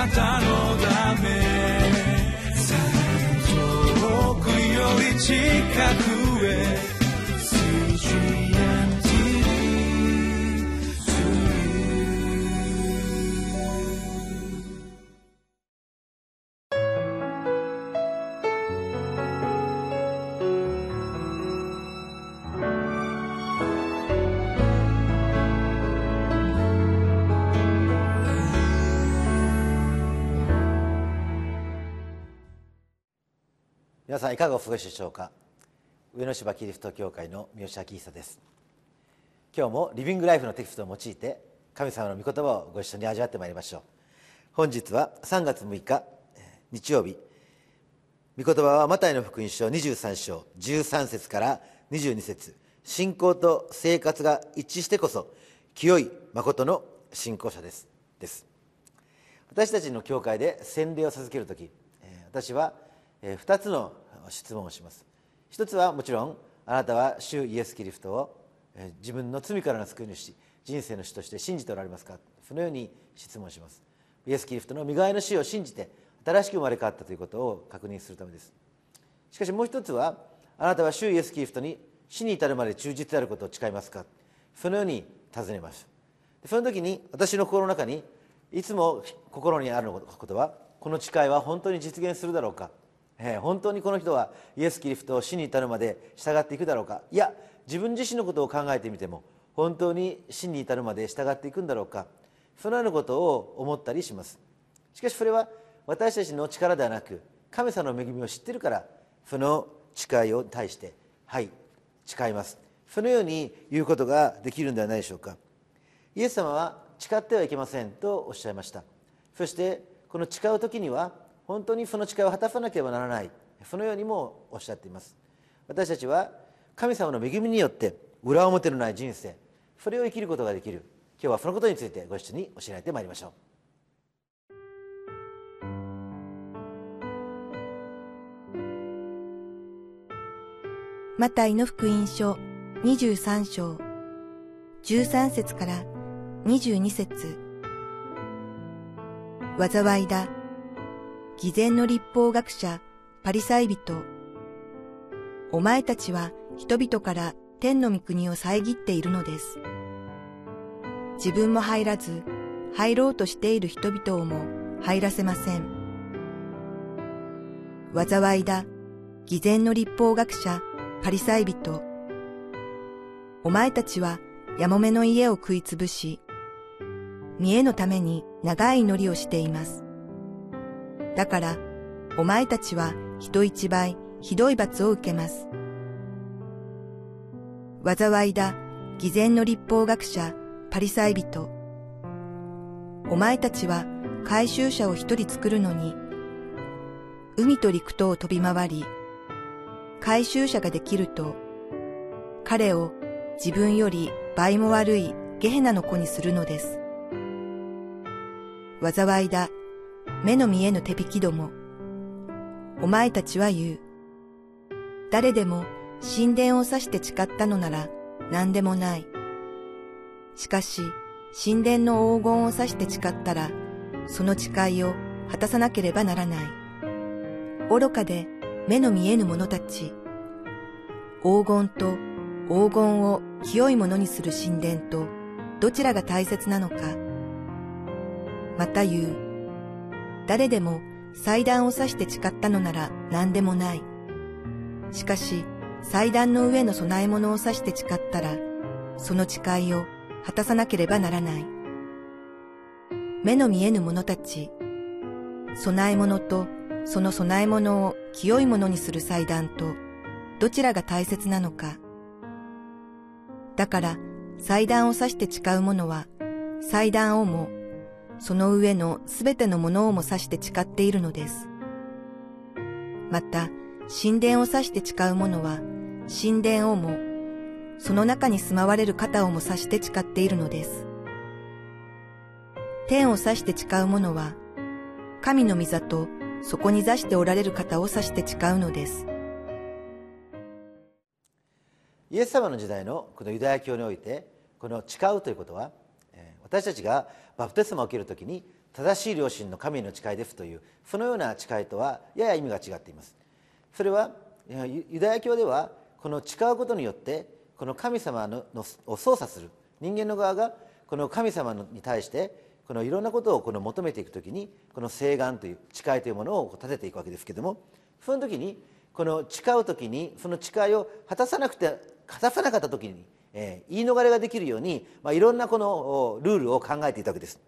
なたのため。遠くより近く。皆さんいかがお過ごしでしょうか？上野芝キリスト教会の三好明久です。今日もリビングライフのテキストを用いて神様の御言葉をご一緒に味わってまいりましょう。本日は3月6日日曜日。御言葉はマタイの福音書23章13節から22節。信仰と生活が一致してこそ清い誠の信仰者です。です。私たちの教会で洗礼を授ける時私は2つの質問をします。一つはもちろんあなたは主イエス・キリストを自分の罪からの救い主人生の主として信じておられますか？そのように質問します。イエス・キリストの身代わりの死を信じて新しく生まれ変わったということを確認するためです。しかしもう一つはあなたは主イエス・キリストに死に至るまで忠実であることを誓いますか？そのように尋ねます。その時に私の心の中にいつも心にあることはこの誓いは本当に実現するだろうか？え、本当にこの人はイエス・キリストを死に至るまで従っていくだろうか。いや自分自身のことを考えてみても本当に死に至るまで従っていくんだろうか。そのようなことを思ったりします。しかしそれは私たちの力ではなく神様の恵みを知ってるからその誓いを対してはい誓います。そのように言うことができるんではないでしょうか。イエス様は誓ってはいけませんとおっしゃいました。そしてこの誓う時には本当にその誓いを果たさなければならない。そのようにもおっしゃっています。私たちは神様の恵みによって裏表のない人生それを生きることができる。今日はそのことについてご一緒に教えられてまいりましょう。マタイの福音書23章。13節から22節。災いだ。偽善の立法学者、パリサイ人。お前たちは人々から天の御国を遮っているのです。自分も入らず、入ろうとしている人々をも入らせません。災いだ、偽善の立法学者、パリサイ人。お前たちはやもめの家を食いつぶし、見栄のために長い祈りをしています。だから、お前たちは人一倍ひどい罰を受けます。災いだ、偽善の立法学者、パリサイ人。お前たちは回収者を一人作るのに、海と陸とを飛び回り、回収者ができると、彼を自分より倍も悪いゲヘナの子にするのです。災いだ、目の見えぬ手引きども。お前たちは言う。誰でも神殿を指して誓ったのなら何でもない。しかし、神殿の黄金を指して誓ったら、その誓いを果たさなければならない。愚かで目の見えぬ者たち。黄金と黄金を清いものにする神殿と、どちらが大切なのか。また言う。誰でも祭壇を指して誓ったのなら何でもない。しかし、祭壇の上の供え物を指して誓ったら、その誓いを果たさなければならない。目の見えぬ者たち、供え物とその供え物を清いものにする祭壇と、どちらが大切なのか。だから、祭壇を指して誓う者は、祭壇をもその上のすべてのものをも指して誓っているのです。また、神殿を指して誓う者は、神殿をも、その中に住まわれる方をも指して誓っているのです。天を指して誓う者は、神の御座とそこに座しておられる方を指して誓うのです。イエス様の時代のこのユダヤ教において、この誓うということは、私たちがバプテスマを受けるときに正しい良心の神の誓いですというそのような誓いとはやや意味が違っています。それはユダヤ教ではこの誓うことによってこの神様のを操作する。人間の側がこの神様に対してこのいろんなことをこの求めていくときにこの誓願という誓いというものを立てていくわけですけどもその時にこの誓う時にその誓いを果たさなくて果たさなかった時に、えー言い逃れができるように、まあ、いろんなこのルールを考えていたわけです。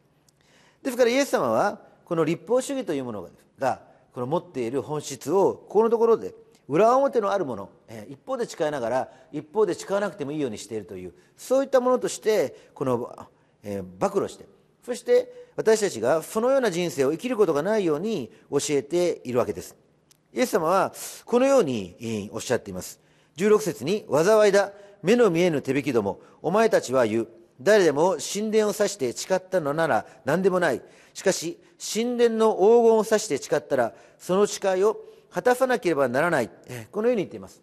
ですからイエス様はこの立法主義というものがこの持っている本質をここのところで裏表のあるものえー一方で誓いながら一方で誓わなくてもいいようにしているというそういったものとしてこの、えー暴露してそして私たちがそのような人生を生きることがないように教えているわけです。イエス様はこのようにおっしゃっています。16節に「災いだ。目の見えぬ手引きどもお前たちは言う。誰でも神殿を指して誓ったのなら何でもない。しかし神殿の黄金を指して誓ったらその誓いを果たさなければならない。このように言っています。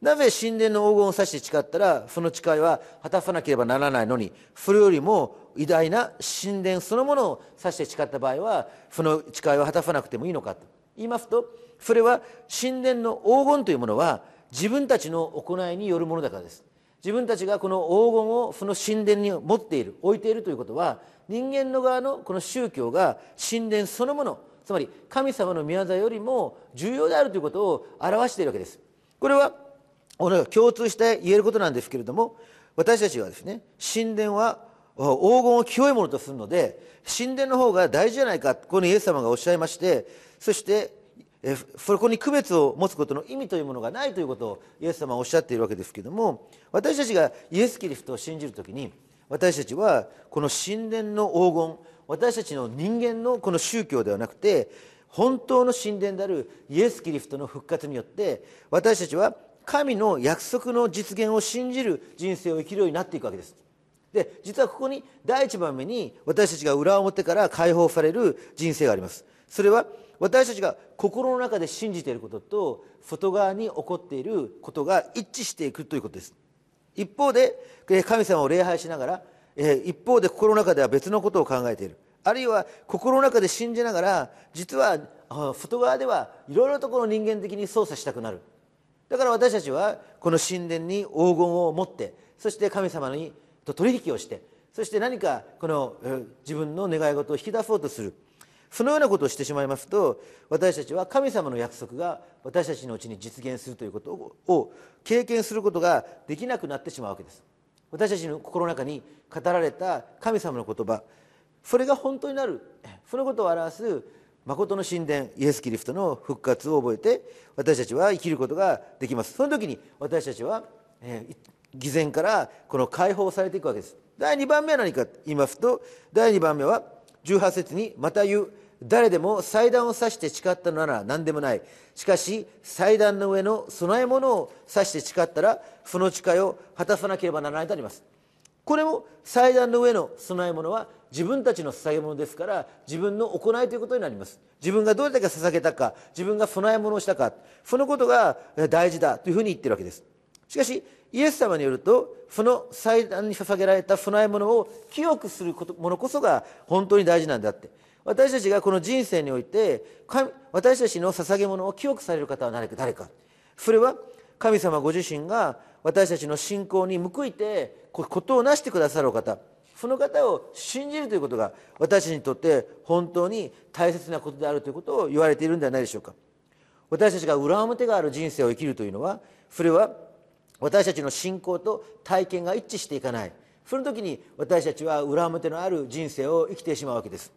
なぜ神殿の黄金を指して誓ったらその誓いは果たさなければならないのにそれよりも偉大な神殿そのものを指して誓った場合はその誓いは果たさなくてもいいのかと。言いますとそれは神殿の黄金というものは自分たちの行いによるものだからです。自分たちがこの黄金をその神殿に持っている置いているということは人間の側のこの宗教が神殿そのものつまり神様の宮座よりも重要であるということを表しているわけです。これは共通して言えることなんですけれども私たちはですね神殿は黄金を清いものとするので神殿の方が大事じゃないかこのイエス様がおっしゃいましてそしてえそこに区別を持つことの意味というものがないということをイエス様はおっしゃっているわけですけれども私たちがイエス・キリストを信じるときに私たちはこの神殿の黄金私たちの人間のこの宗教ではなくて本当の神殿であるイエス・キリストの復活によって私たちは神の約束の実現を信じる人生を生きるようになっていくわけです。で実はここに第一番目に私たちが裏表から解放される人生があります。それは私たちが心の中で信じていることと外側に起こっていることが一致していくということです。一方で神様を礼拝しながら一方で心の中では別のことを考えている。あるいは心の中で信じながら実は外側ではいろいろとこの人間的に操作したくなる。だから私たちはこの神殿に黄金を持ってそして神様にと取引をしてそして何かこの自分の願い事を引き出そうとする。そのようなことをしてしまいますと私たちは神様の約束が私たちのうちに実現するということを経験することができなくなってしまうわけです。私たちの心の中に語られた神様の言葉それが本当になるそのことを表す誠の神殿イエス・キリストの復活を覚えて私たちは生きることができます。その時に私たちは、えー偽善からこの解放されていくわけです。第2番目は何かと言いますと第2番目は18節にまた言う誰でも祭壇を指して誓ったのなら何でもない。しかし祭壇の上の供え物を指して誓ったらその誓いを果たさなければならないとあります。これも祭壇の上の供え物は自分たちの捧げ物ですから自分の行いということになります。自分がどれだけ捧げたか自分が供え物をしたかそのことが大事だというふうに言ってるわけです。しかしイエス様によるとその祭壇に捧げられた供え物を清くするものこそが本当に大事なんだって。私たちがこの人生において私たちの捧げ物を清くされる方は誰か誰か。それは神様ご自身が私たちの信仰に報いてことをなしてくださる方。その方を信じるということが私たちにとって本当に大切なことであるということを言われているんではないでしょうか。私たちが裏表がある人生を生きるというのはそれは私たちの信仰と体験が一致していかない。その時に私たちは裏表のある人生を生きてしまうわけです。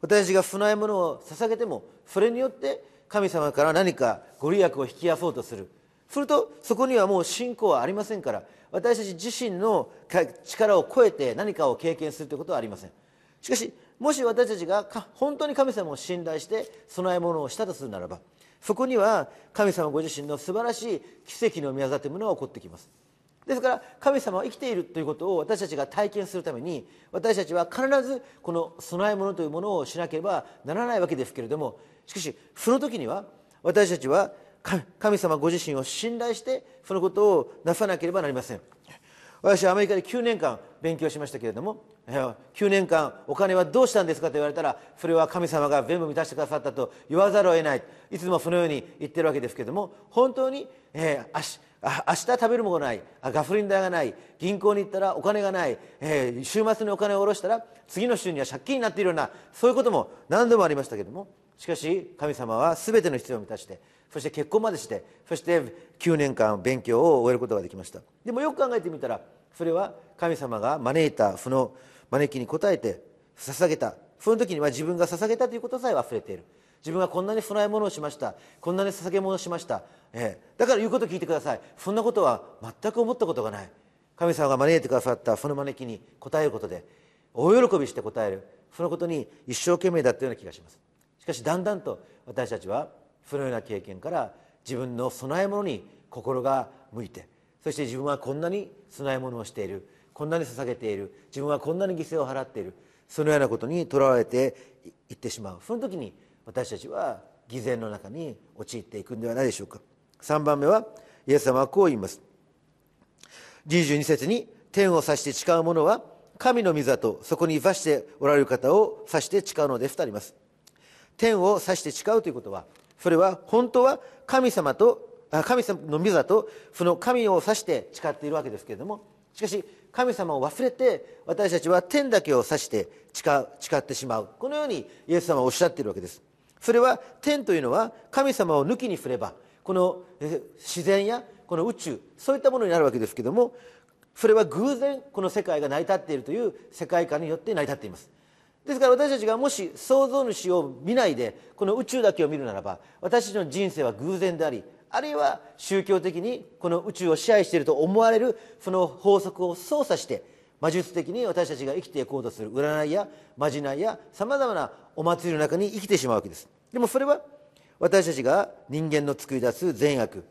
私たちが供え物を捧げてもそれによって神様から何かご利益を引き出そうとする。するとそこにはもう信仰はありませんから私たち自身の力を超えて何かを経験するということはありません。しかしもし私たちが本当に神様を信頼して供え物をしたとするならばそこには神様ご自身の素晴らしい奇跡の宮座というものが起こってきます。ですから神様は生きているということを私たちが体験するために私たちは必ずこの供え物というものをしなければならないわけですけれどもしかしその時には私たちは神様ご自身を信頼してそのことをなさなければなりません。私はアメリカで9年間勉強しましたけれども9年間お金はどうしたんですかと言われたらそれは神様が全部満たしてくださったと言わざるを得ない。いつもそのように言ってるわけですけれども本当に、えー、明日食べるものがない。ガソリン代がない。銀行に行ったらお金がない、えー、週末にお金を下ろしたら次の週には借金になっているようなそういうことも何度もありましたけれども。しかし神様は全ての必要を満たしてそして結婚までしてそして9年間勉強を終えることができました。でもよく考えてみたらそれは神様が招いたその招きに応えて捧げた。その時には自分が捧げたということさえ忘れている。自分がこんなに供え物をしました。こんなに捧げ物をしました、えー、だから言うこと聞いてください。そんなことは全く思ったことがない。神様が招いてくださった。その招きに応えることで大喜びして応える。そのことに一生懸命だったような気がします。しかしだんだんと私たちはそのような経験から自分の供え物に心が向いてそして自分はこんなに供え物をしている。こんなに捧げている。自分はこんなに犠牲を払っている。そのようなことにとらわれていってしまう。その時に私たちは偽善の中に陥っていくんではないでしょうか。3番目はイエス様はこう言います。22節に天を指して誓う者は神の御座とそこに座しておられる方を指して誓うのですとあります。天を指して誓うということはそれは本当は神様と神様の御座とその神を指して誓っているわけですけれどもしかし神様を忘れて私たちは天だけを指して誓ってしまう。このようにイエス様はおっしゃっているわけです。それは天というのは神様を抜きにすればこの自然やこの宇宙そういったものになるわけですけどもそれは偶然この世界が成り立っているという世界観によって成り立っています。ですから私たちがもし創造主を見ないでこの宇宙だけを見るならば私たちの人生は偶然でありあるいは宗教的にこの宇宙を支配していると思われるその法則を操作して魔術的に私たちが生きていこうとする占いやまじないやさまざまなお祭りの中に生きてしまうわけです。でもそれは私たちが人間の作り出す善悪。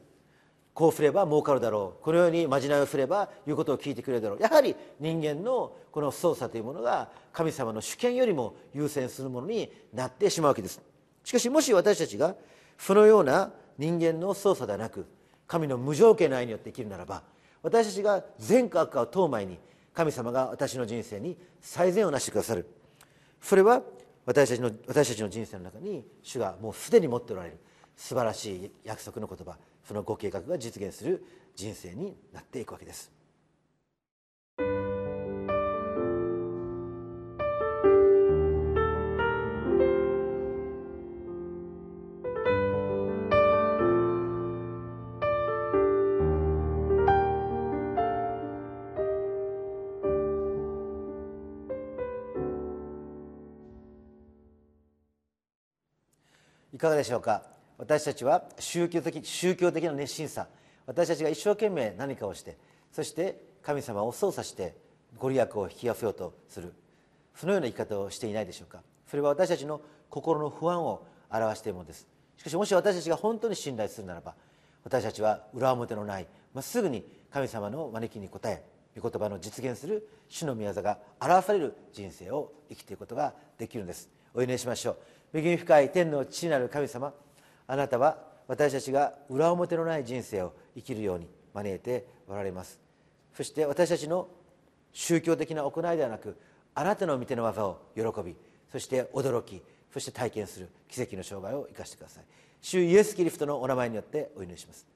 こうすれば儲かるだろう。このようにまじないをすれば言うことを聞いてくれるだろう。やはり人間のこの操作というものが神様の主権よりも優先するものになってしまうわけです。しかしもし私たちがそのような人間の操作ではなく神の無条件の愛によって生きるならば私たちが善か悪かを問う前に神様が私の人生に最善をなしてくださる。それは私たちの私たちの人生の中に主がもうすでに持っておられる素晴らしい約束の言葉そのご計画が実現する人生になっていくわけです。かがでしょうか？私たちは宗教的宗教的な熱心さ。私たちが一生懸命何かをしてそして神様を操作してご利益を引き寄せようとする。そのような生き方をしていないでしょうか？それは私たちの心の不安を表しているものです。しかしもし私たちが本当に信頼するならば私たちは裏表のないまっすぐに神様の招きに応え御言葉の実現する主の御業が表される人生を生きていくことができるんです。お祈りしましょう。恵み深い天の父なる神様あなたは私たちが裏表のない人生を生きるように招いておられます。そして私たちの宗教的な行いではなくあなたの御手の技を喜びそして驚きそして体験する奇跡の生涯を生かしてください。主イエス・キリストのお名前によってお祈りします。